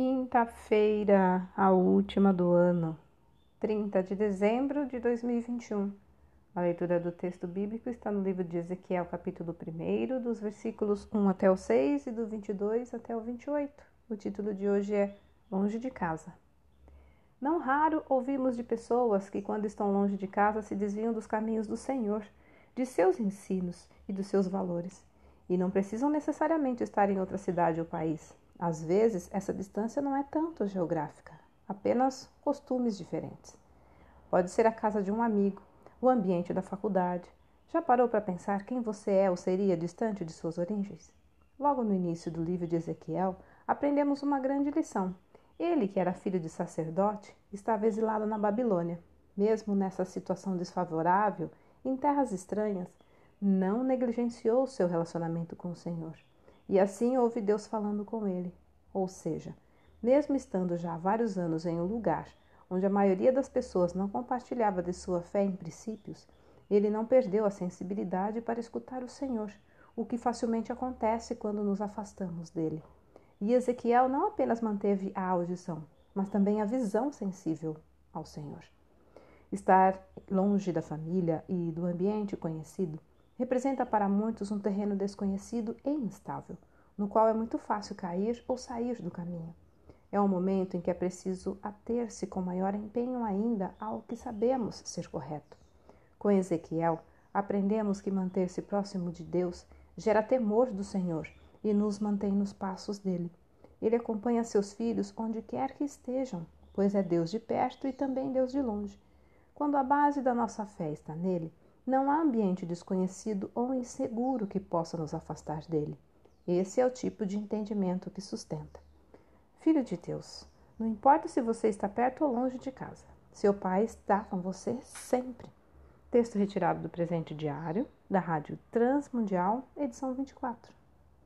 Quinta-feira, a última do ano, 30 de dezembro de 2021. A leitura do texto bíblico está no livro de Ezequiel, capítulo 1, dos versículos 1 até o 6 e do 22 até o 28. O título de hoje é Longe de Casa. Não raro ouvimos de pessoas que, quando estão longe de casa, se desviam dos caminhos do Senhor, de seus ensinos e dos seus valores, e não precisam necessariamente estar em outra cidade ou país às vezes, essa distância não é tanto geográfica, apenas costumes diferentes. Pode ser a casa de um amigo, o ambiente da faculdade. Já parou para pensar quem você é ou seria distante de suas origens? Logo no início do livro de Ezequiel, aprendemos uma grande lição. Ele, que era filho de sacerdote, estava exilado na Babilônia. Mesmo nessa situação desfavorável, em terras estranhas, não negligenciou seu relacionamento com o Senhor. E assim ouve Deus falando com ele. Ou seja, mesmo estando já há vários anos em um lugar onde a maioria das pessoas não compartilhava de sua fé em princípios, ele não perdeu a sensibilidade para escutar o Senhor, o que facilmente acontece quando nos afastamos dele. E Ezequiel não apenas manteve a audição, mas também a visão sensível ao Senhor. Estar longe da família e do ambiente conhecido representa para muitos um terreno desconhecido e instável, no qual é muito fácil cair ou sair do caminho. É um momento em que é preciso ater-se com maior empenho ainda ao que sabemos ser correto. Com Ezequiel, aprendemos que manter-se próximo de Deus gera temor do Senhor e nos mantém nos passos dele. Ele acompanha seus filhos onde quer que estejam, pois é Deus de perto e também Deus de longe. Quando a base da nossa fé está nele, não há ambiente desconhecido ou inseguro que possa nos afastar dele. Esse é o tipo de entendimento que sustenta. Filho de Deus, não importa se você está perto ou longe de casa, seu pai está com você sempre. Texto retirado do presente diário da Rádio Transmundial, edição 24.